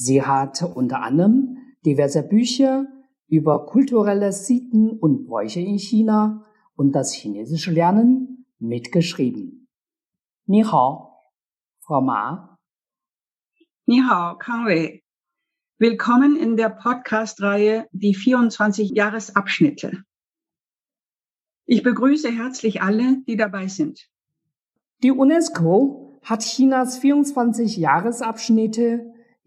Sie hat unter anderem diverse Bücher über kulturelle Sitten und Bräuche in China und das chinesische Lernen mitgeschrieben. Ni hao, Frau Ma. Ni hao, Kang Wei. Willkommen in der Podcast-Reihe Die 24 Jahresabschnitte. Ich begrüße herzlich alle, die dabei sind. Die UNESCO hat Chinas 24 Jahresabschnitte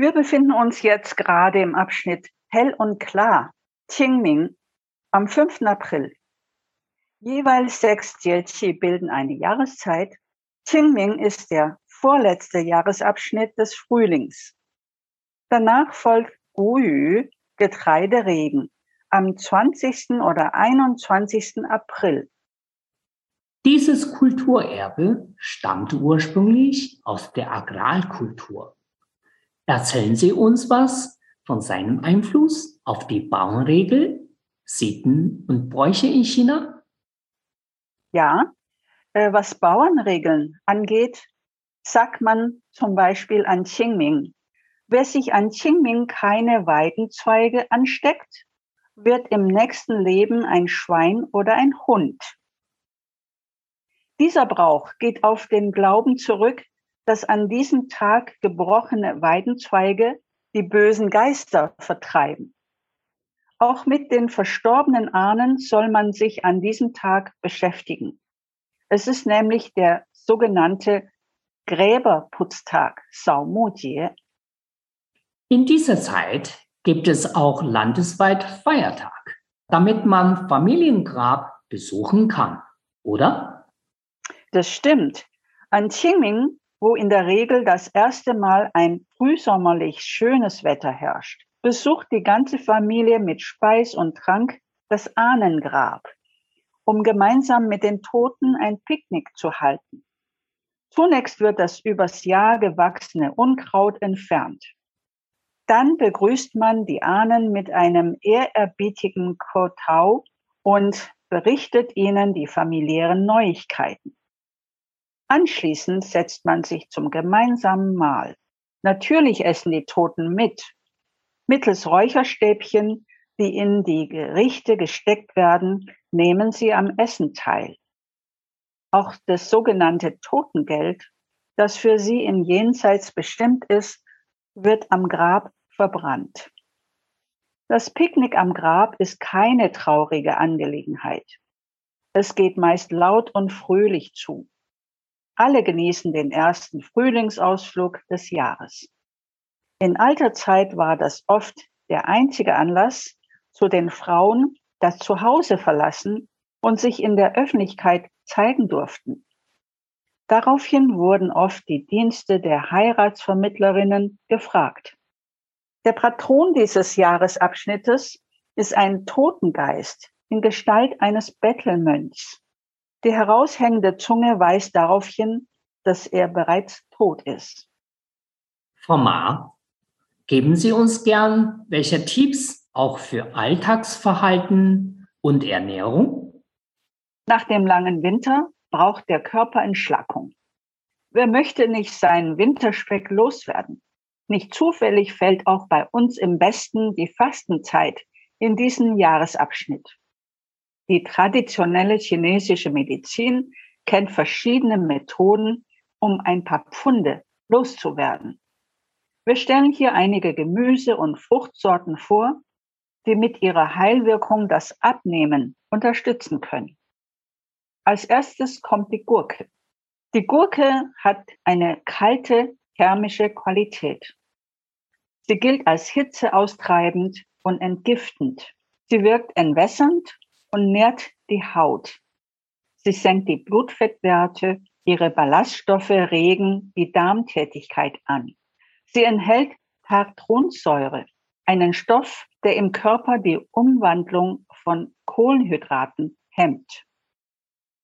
Wir befinden uns jetzt gerade im Abschnitt Hell und Klar, Qingming, am 5. April. Jeweils sechs Jielqi bilden eine Jahreszeit. Qingming ist der vorletzte Jahresabschnitt des Frühlings. Danach folgt Guyu, Getreideregen, am 20. oder 21. April. Dieses Kulturerbe stammt ursprünglich aus der Agrarkultur. Erzählen Sie uns was von seinem Einfluss auf die Bauernregel, Sitten und Bräuche in China? Ja, äh, was Bauernregeln angeht, sagt man zum Beispiel an Qingming, wer sich an Qingming keine Weidenzweige ansteckt, wird im nächsten Leben ein Schwein oder ein Hund. Dieser Brauch geht auf den Glauben zurück, dass an diesem Tag gebrochene Weidenzweige die bösen Geister vertreiben. Auch mit den verstorbenen Ahnen soll man sich an diesem Tag beschäftigen. Es ist nämlich der sogenannte Gräberputztag, Saumujie. In dieser Zeit gibt es auch landesweit Feiertag, damit man Familiengrab besuchen kann, oder? Das stimmt. An Qingming wo in der Regel das erste Mal ein frühsommerlich schönes Wetter herrscht, besucht die ganze Familie mit Speis und Trank das Ahnengrab, um gemeinsam mit den Toten ein Picknick zu halten. Zunächst wird das übers Jahr gewachsene Unkraut entfernt. Dann begrüßt man die Ahnen mit einem ehrerbietigen Kotau und berichtet ihnen die familiären Neuigkeiten. Anschließend setzt man sich zum gemeinsamen Mahl. Natürlich essen die Toten mit. Mittels Räucherstäbchen, die in die Gerichte gesteckt werden, nehmen sie am Essen teil. Auch das sogenannte Totengeld, das für sie im Jenseits bestimmt ist, wird am Grab verbrannt. Das Picknick am Grab ist keine traurige Angelegenheit. Es geht meist laut und fröhlich zu. Alle genießen den ersten Frühlingsausflug des Jahres. In alter Zeit war das oft der einzige Anlass, zu den Frauen das Zuhause verlassen und sich in der Öffentlichkeit zeigen durften. Daraufhin wurden oft die Dienste der Heiratsvermittlerinnen gefragt. Der Patron dieses Jahresabschnittes ist ein Totengeist in Gestalt eines Bettelmönchs. Die heraushängende Zunge weist darauf hin, dass er bereits tot ist. Frau Ma, geben Sie uns gern welche Tipps auch für Alltagsverhalten und Ernährung? Nach dem langen Winter braucht der Körper Entschlackung. Wer möchte nicht seinen Winterspeck loswerden? Nicht zufällig fällt auch bei uns im Westen die Fastenzeit in diesen Jahresabschnitt. Die traditionelle chinesische Medizin kennt verschiedene Methoden, um ein paar Pfunde loszuwerden. Wir stellen hier einige Gemüse- und Fruchtsorten vor, die mit ihrer Heilwirkung das Abnehmen unterstützen können. Als erstes kommt die Gurke. Die Gurke hat eine kalte thermische Qualität. Sie gilt als hitzeaustreibend und entgiftend. Sie wirkt entwässernd und nährt die Haut. Sie senkt die Blutfettwerte, ihre Ballaststoffe regen die Darmtätigkeit an. Sie enthält Tartronsäure, einen Stoff, der im Körper die Umwandlung von Kohlenhydraten hemmt.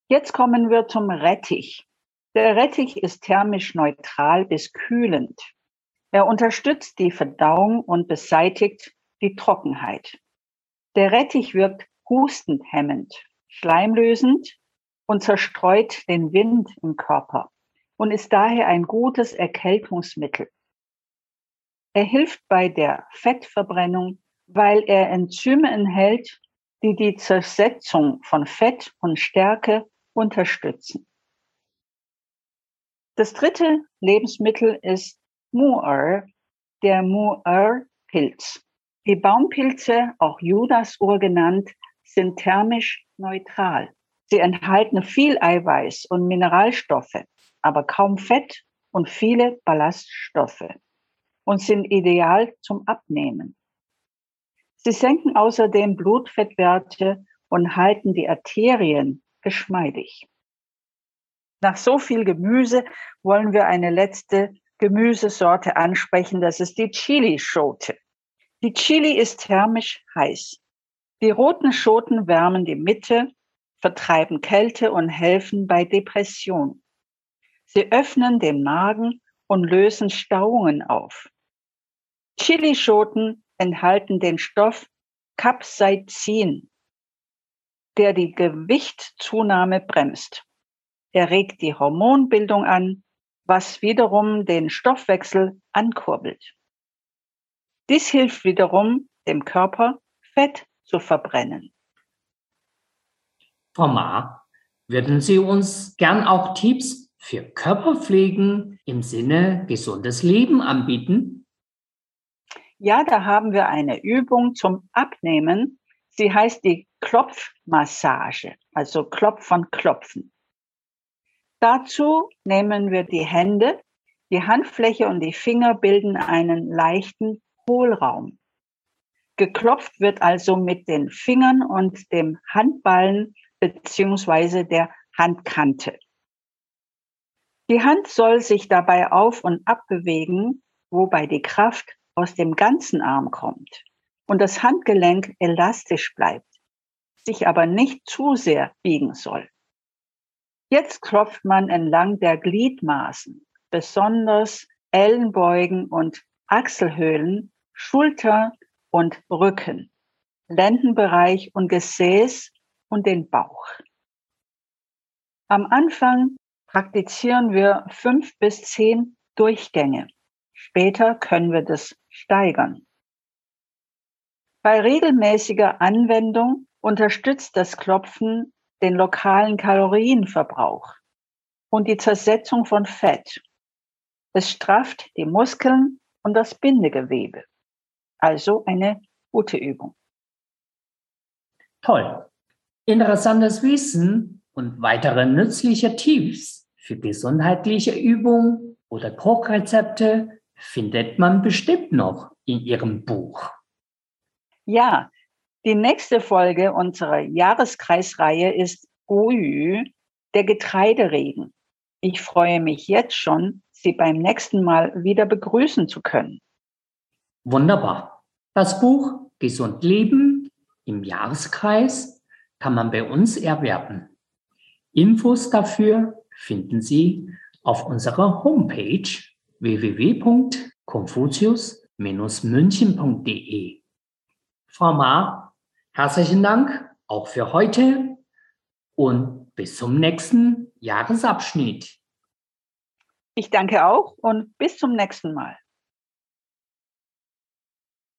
Jetzt kommen wir zum Rettich. Der Rettich ist thermisch neutral bis kühlend. Er unterstützt die Verdauung und beseitigt die Trockenheit. Der Rettich wirkt hustenhemmend, schleimlösend und zerstreut den Wind im Körper und ist daher ein gutes Erkältungsmittel. Er hilft bei der Fettverbrennung, weil er Enzyme enthält, die die Zersetzung von Fett und Stärke unterstützen. Das dritte Lebensmittel ist Mu'er, der Mu'er-Pilz. Die Baumpilze, auch Judasuhr genannt, sind thermisch neutral. Sie enthalten viel Eiweiß und Mineralstoffe, aber kaum Fett und viele Ballaststoffe und sind ideal zum Abnehmen. Sie senken außerdem Blutfettwerte und halten die Arterien geschmeidig. Nach so viel Gemüse wollen wir eine letzte Gemüsesorte ansprechen, das ist die Chili-Schote. Die Chili ist thermisch heiß. Die roten Schoten wärmen die Mitte, vertreiben Kälte und helfen bei Depression. Sie öffnen den Magen und lösen Stauungen auf. Chilischoten enthalten den Stoff Capsaicin, der die Gewichtzunahme bremst. Er regt die Hormonbildung an, was wiederum den Stoffwechsel ankurbelt. Dies hilft wiederum dem Körper, Fett zu verbrennen. Frau Ma, würden Sie uns gern auch Tipps für Körperpflegen im Sinne gesundes Leben anbieten? Ja, da haben wir eine Übung zum Abnehmen. Sie heißt die Klopfmassage, also Klopfern klopfen. Dazu nehmen wir die Hände, die Handfläche und die Finger bilden einen leichten Hohlraum. Geklopft wird also mit den Fingern und dem Handballen beziehungsweise der Handkante. Die Hand soll sich dabei auf und ab bewegen, wobei die Kraft aus dem ganzen Arm kommt und das Handgelenk elastisch bleibt, sich aber nicht zu sehr biegen soll. Jetzt klopft man entlang der Gliedmaßen, besonders Ellenbeugen und Achselhöhlen, Schulter und Rücken, Lendenbereich und Gesäß und den Bauch. Am Anfang praktizieren wir fünf bis zehn Durchgänge. Später können wir das steigern. Bei regelmäßiger Anwendung unterstützt das Klopfen den lokalen Kalorienverbrauch und die Zersetzung von Fett. Es strafft die Muskeln und das Bindegewebe. Also eine gute Übung. Toll. Interessantes Wissen und weitere nützliche Tipps für gesundheitliche Übungen oder Kochrezepte findet man bestimmt noch in Ihrem Buch. Ja, Die nächste Folge unserer Jahreskreisreihe ist Goyu, der Getreideregen. Ich freue mich jetzt schon, Sie beim nächsten Mal wieder begrüßen zu können. Wunderbar. Das Buch Gesund Leben im Jahreskreis kann man bei uns erwerben. Infos dafür finden Sie auf unserer Homepage www.confucius-münchen.de. Frau Ma, herzlichen Dank auch für heute und bis zum nächsten Jahresabschnitt. Ich danke auch und bis zum nächsten Mal.